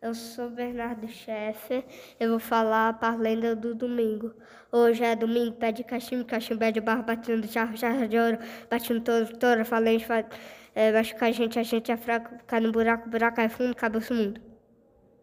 Eu sou Bernardo Chefe. eu vou falar a lenda do domingo. Hoje é domingo, pé de cachimbo, cachimbo é de barro, batendo jarro, jarro de ouro, batendo todo, touro, falante, é, é machucar a gente, a gente é fraco, cai no buraco, buraco é fundo, cabeça mundo.